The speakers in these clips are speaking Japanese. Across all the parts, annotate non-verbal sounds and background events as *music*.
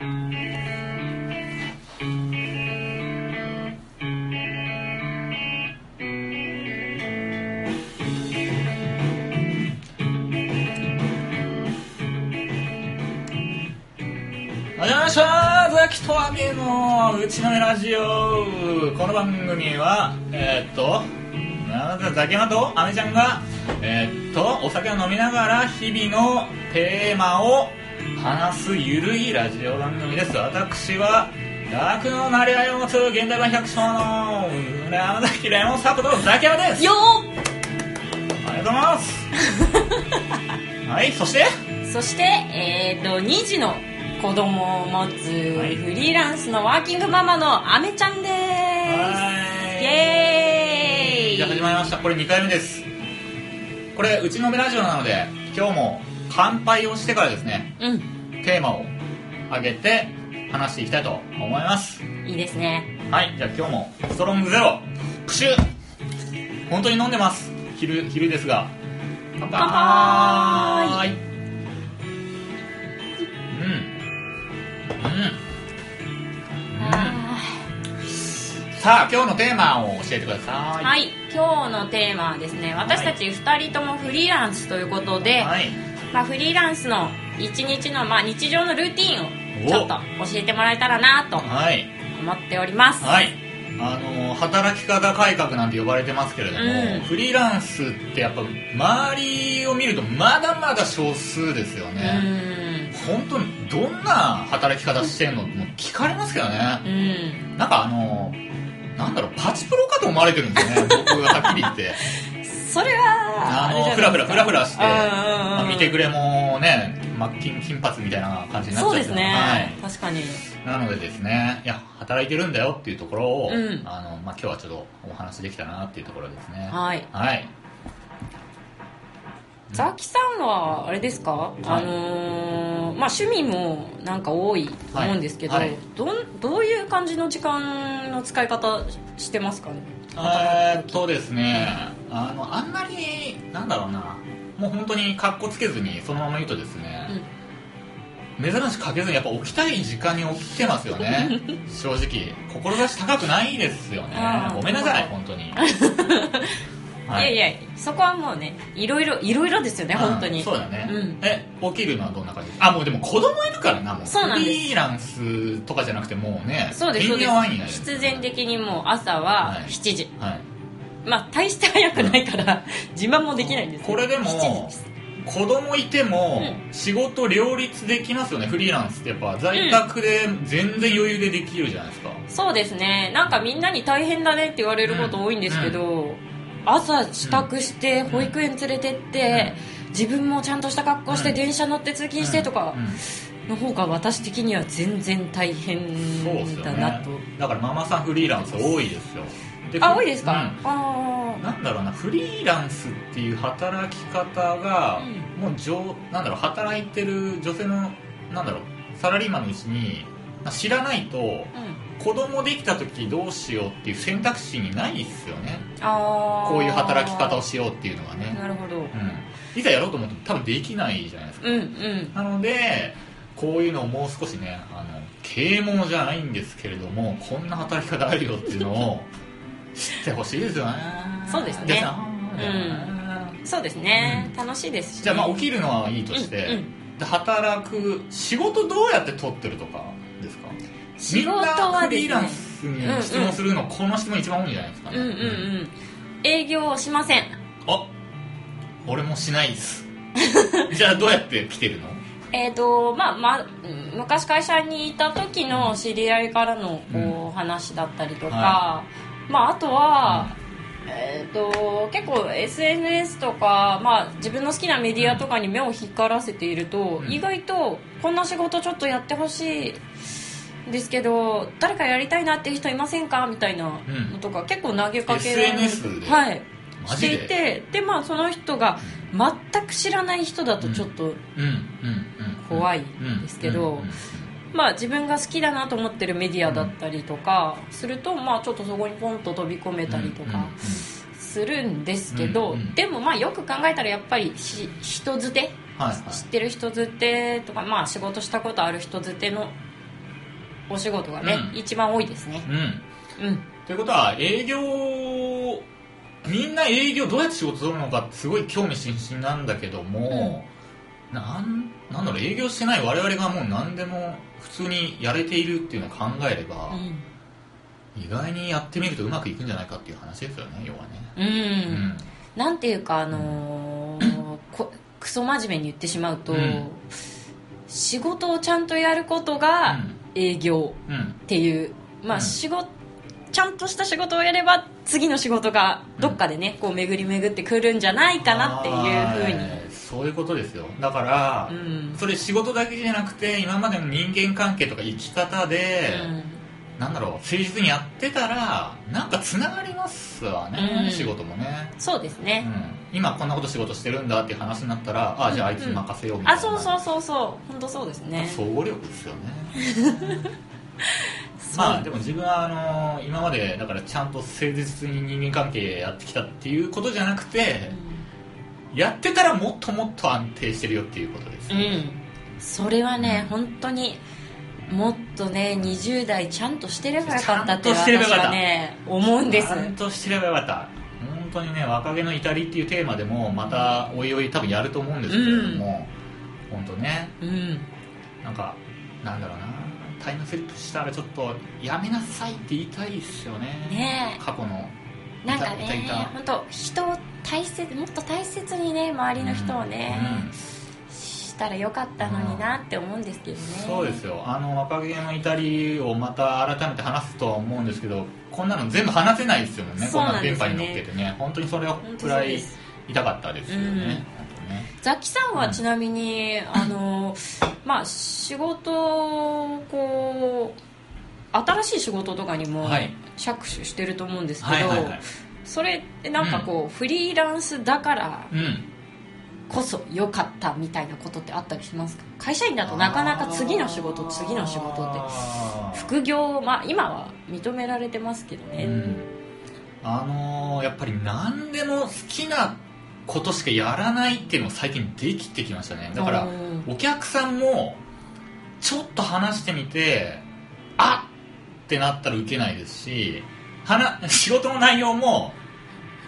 お邪魔しますとアゲのうちのラジオ。この番組はえーっとなんだザキヤマとアメちゃんがえーっとお酒を飲みながら日々のテーマを話すゆるいラジオ番組です。私は楽の。なり合いを持つ現代版百姓の。山崎レモンサポとザキヤマです。よありがとうございます。はいそして。ーそして、えー、と2児の子供を持つはいフリーランスのワーキングママのアメちゃんです。はい。イエーイ。じゃあ始まりました。これ2回目です。これうちのメラジオなので今日も乾杯をしてからですねうん。テーマを上げて話していきたいと思います。いいですね。はいじゃあ今日もストロングゼロプシュ本当に飲んでます。昼昼ですが。乾杯。うん。うん。あさあ今日のテーマを教えてください。ーはい今日のテーマはですね私たち2人ともフリーランスということで、はいまあ、フリーランスの一日の、まあ、日常のルーティンをちょっと教えてもらえたらなとはい。思っております。はい。あの働き方改革なんて呼ばれてますけれども、うん。フリーランスってやっぱ周りを見るとまだまだ少数ですようね、ん。本当にどんな働き方してんのって聞かれますけどうね、ん。なんかあのなんだろうパチプロかと思われてるんですよね。僕がはっきり言って *laughs* それはあのフラフラフラフラして、まあ見てくれもね真っ金金髪みたいな感じになっちゃそうですね、はい。確かに。なのでですねいや働いてるんだよっていうところを、うん。あのまあ、今日はちょっとお話できたなっていうところですね。はい。はい。ザキさんはあれですか、はい。あのーまあ趣味もなんか多いと思うんですけど、はい。はい。どんどういう感じの時間の使い方してますかね？えーっとですねあのあんまりなんだろうなもう本当に格好つけずにそのまま言うとですね、珍しくかけずにやっぱ起きたい時間に起きてますよね。*laughs* 正直。志高くないですよね。ごめんなさい本当に *laughs* い、やいやそこはもうねいろいろいろいろですよね本当に。うんそうだね、うん。え起きるのはどんな感じ？あもうでも子供いるからなもう。そうなんです。フリーランスとかじゃなくてもうねそうですそ必然的にもう朝ははい。7時、はい。まあ大して早くないから *laughs* 自慢もできないんですこれでも7時です子供いても仕事両立できますよねフリーランスってやっぱ在宅で全然余裕でできるじゃないですか、そうですね。なんかみんなに大変だねって言われること多いんですけど、朝支度して保育園連れてって、自分もちゃんとした格好してうん。電車乗って通勤してとかうん。の方が私的には全然大変だなと、だからママさんフリーランス多いですよ。ふあ多いですか、うん。あなんだろうなフリーランスっていう働き方が、もう上なんだろう働いてる女性のなんだろうサラリーマンのうちにまあ知らないと子供できた時どうしようっていう選択肢にないですよね。あー。こういう働き方をしようっていうのがね、なるほど。うん、いざやろうと思っても多分できないじゃないですか。うんうん。なのでこういうのをもう少しねあの啓蒙じゃないんですけれどもこんな働き方あるよっていうのを知ってほしいですよね。そうですね。うん。そうですね、楽しいですしね、じゃあまあ起きるのはいいとして、うんうん。で働く仕事どうやって取ってるとかみんなフリーランス。に質問するの、この質問一番多いんじゃないですかね、うんうんうん。営業をしません。あ俺もしないです。じゃあどうやって来てるの？えーとまあまあ、うん昔会社にいた時の知り合いからのこう、話だったりとか、はまあ、あとは、えー、と結構 SNS とか、まあ、自分の好きなメディアとかに目を光らせていると、うん。意外とこんな仕事ちょっとやってほしいですけど誰かやりたいなっていう人いませんか？みたいなのとか、結構投げかけられで。はい、していてで、まあ、その人が全く知らない人だとちょっと、うん。うん。うん。怖いん。ですけどうん。うん。うん。まあ、自分が好きだなと思ってるメディアだったりとかすると、まあ、ちょっとそこにポンと飛び込めたりとかするんですけど、うん。うん。でもまあよく考えたらやっぱりし人づて？知ってる人づてとか、まあ、仕事したことある人づてのお仕事がね、うん。一番多いですね。うん。うん。ということは営業みんな営業どうやって仕事するのかってすごい興味津々なんだけども、なんなんだろう営業してない我々がもう何でも普通にやれているっていうのを考えれば、意外にやってみるとうまくいくんじゃないかっていう話ですよね要はね。うん、うん。なんていうかあのーこクソ真面目に言ってしまうと、うん。仕事をちゃんとやることが営業うん。うんっていう、まあうん。仕事ちゃんとした仕事をやれば次の仕事がどっかでね、こう巡り巡ってくるんじゃないかなっていうふうに。はいそういうことですよ。だから、うん。それ仕事だけじゃなくて今までの人間関係とか生き方で、なんだろう誠実にやってたらなんかつながりますわね、うん。仕事もね、そうですね、うん、今こんなこと仕事してるんだっていう話になったらあじゃああいつに任せようみたいな、あそうそうそうそう。本当そうですね。総合力ですよね。*laughs* まあでも自分はあの今までだからちゃんと誠実に人間関係やってきたっていうことじゃなくて、やってたらもっともっと安定してるよっていうことです、うん。それはね、本当にもっとね20代ちゃんとしてればよかったって私はね思うんです。ちゃんとしてればよかった。本当にね若気の至りっていうテーマでもまたおいおい多分やると思うんですけれども、本当ね。うん。なんかなんだろうな。タイムスリップしたらちょっとやめなさいって言いたいですよね。ねえ。過去の。なんかね本当人を大切もっと大切にね周りの人をね、うんしたらよかったのになって思うんですけどねそうですよあの若気の至りをまた改めて話すとは思うんですけどこんなの全部話せないですよね。こんな電波に乗っけてね。本当にそれくらい痛かったですよね,、ザキさんはちなみに、あのまあ仕事をこう新しい仕事とかにもはい。着手してると思うんですけど、それってなんかこう、フリーランスだからうんこそ良かったみたいなことってあったりしますか？会社員だとなかなか次の仕事次の仕事って副業、まあ、今は認められてますけどね、うん。あのーやっぱり何でも好きなことしかやらないっていうのが最近できてきましたね。だからうん。お客さんもちょっと話してみてあっってなったら受けないですし話仕事の内容も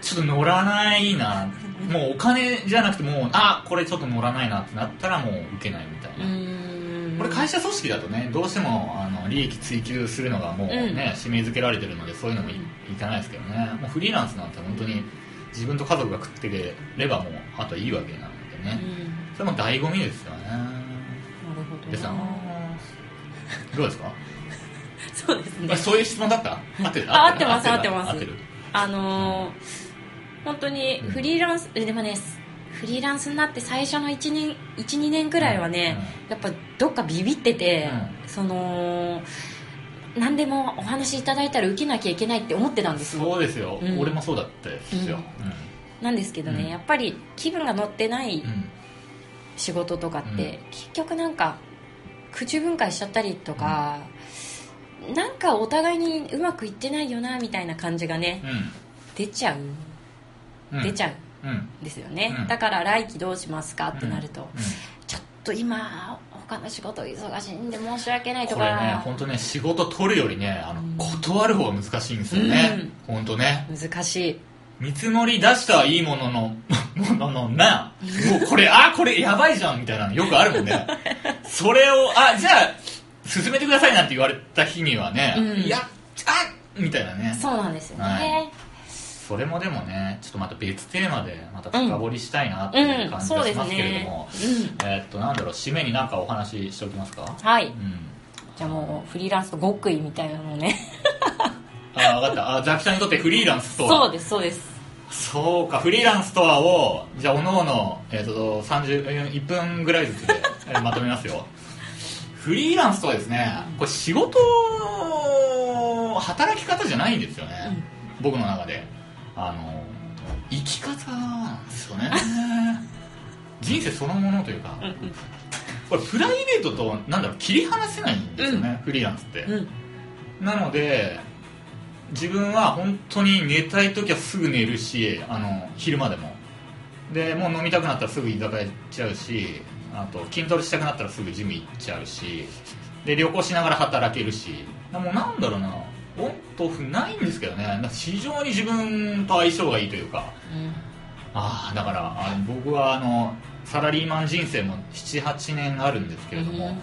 ちょっと乗らないな。もうお金じゃなくてもうあこれちょっと乗らないなってなったらもう受けないみたいな、うん。これ会社組織だとねどうしてもあの利益追求するのがもうね、締め付けられてるのでそういうのもい,、いかないですけどね。もうフリーランスなんて本当に自分と家族が食ってければもうあとはいいわけなのでね、うん。それも醍醐味ですよね。なるほどでさなどうですか？*laughs* そうですね。あそういう質問だった？合ってる？あ合ってまする？合ってます。合ってる？あのー本当にフリーランス、えでもねフリーランスになって最初の1年12年くらいはね、やっぱどっかビビってて、その何でもお話しいただいたら受けなきゃいけないって思ってたんですよ。そうですよ、うん。俺もそうだったですよ、なんですけどね、うん。やっぱり気分が乗ってないうん。うん仕事とかって、うん。結局なんか口分解しちゃったりとか、なんかお互いにうまくいってないよなみたいな感じがね出ちゃう、うん。出ちゃう。んうん。ですよね、うん。だから来期どうしますかってなると、うん。ちょっと今他の仕事忙しいんで申し訳ないとこれねか、本当ね仕事取るよりねあの、うん。断る方が難しいんですよね、本当ね。難しい。見積もり出したはいいものの *laughs* もののなもうこれあこれやばいじゃんみたいなのよくあるもんね。*laughs* それをあじゃあ進めてくださいなんて言われた日にはね、うん。いやあみたいなね。そうなんですよね、はい。それもでもねちょっとまた別テーマでまた深掘りしたいなっていう感じがしますけれどねも、、うん、えーっとなんだろう締めになんかお話ししておきますか？はい。うん。じゃあもうフリーランスと極意みたいなのをね。*laughs* あ分かった。あザキさんにとってフリーランスとは？そうですそうです。そうかフリーランスとはをじゃあおのおの、えー、と30 1分ぐらいずつでえーまとめますよ *laughs* フリーランスとはですね。これ仕事働き方じゃないんですよね、僕の中で。あの生き方なんですよね。*laughs* 人生そのものというか。これプライベートとなんだろう切り離せないんですよね、フリーランスって、うん。なので自分は本当に寝たい時はすぐ寝るしあの昼間でも。でもう飲みたくなったらすぐ居酒屋行っちゃうしあと筋トレしたくなったらすぐジム行っちゃうしで旅行しながら働けるし。もうなんだろうな。オンとオフないんですけどね。非常に自分と相性がいいというか、うん。ああだからあの僕はあのサラリーマン人生も78年あるんですけれども、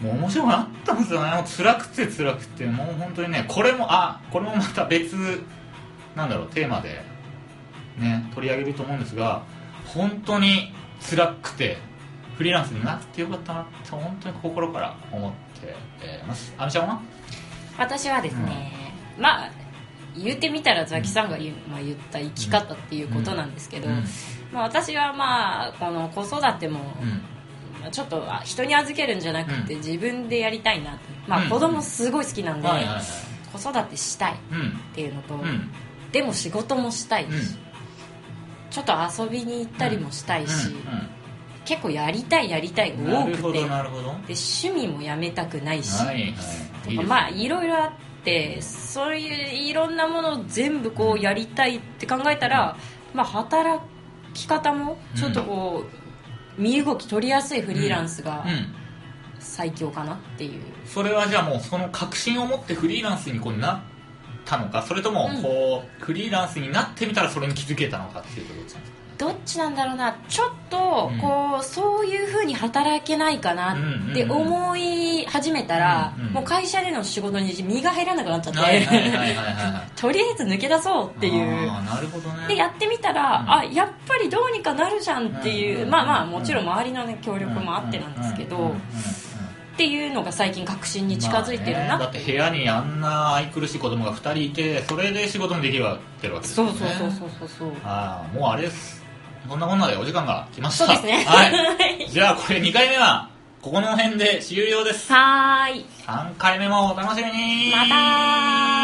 もう面白くなったんですよね。もう辛くて辛くて。もう本当にねこれもあこれもまた別なんだろうテーマでね取り上げると思うんですが本当に辛くてフリーランスになってよかったなって本当に心から思ってえーます。あみちゃんは？私はですね、まあ言ってみたらザキさんが言,、まあ、言った生き方っていうことなんですけど、うん。まあ、私はまあこの子育ても、ちょっとあ人に預けるんじゃなくて、うん。自分でやりたいなまあ、うん。子供すごい好きなんで、子育てしたいっうん。ていうのと、うん。でも仕事もしたいし、うん。ちょっと遊びに行ったりもしたいし、うん結構やりたいやりたいうんが多くて。なるほど。なるほどはで趣味もやめたくないし、いはい。いいまあいろいろあってそういういろんなものを全部こうやりたいって考えたら、まあ、働き方もちょっとこう、身動き取りやすいフリーランスがうん。最強かなっていう、それはじゃあもうその確信を持ってフリーランスにこうなったのかそれともうん。こう、フリーランスになってみたらそれに気づけたのかっていうとどっちなんですか？どっちなんだろうなちょっとうん。こう、そういうふうに働けないかなって思い始めたら、うんうんもう会社での仕事に身が入らなくなっちゃって、とりあえず抜け出そうっていう。なるほどね。でやってみたら、うん。あやっぱりどうにかなるじゃんっていう、うんまあまあもちろん周りの、ね、協力もあってなんですけど、うんうんうんうんっていうのが最近確信に近づいてるな、だって部屋にあんな愛くるしい子供が2人いてそれで仕事もできるわけですよね。そうそうそうそうそう。そうああもうあれですそんなこんなでお時間が来ました。そうですね。はい。*laughs* じゃあこれ2回目はここの辺で終了です。はーい。3回目もお楽しみに。またー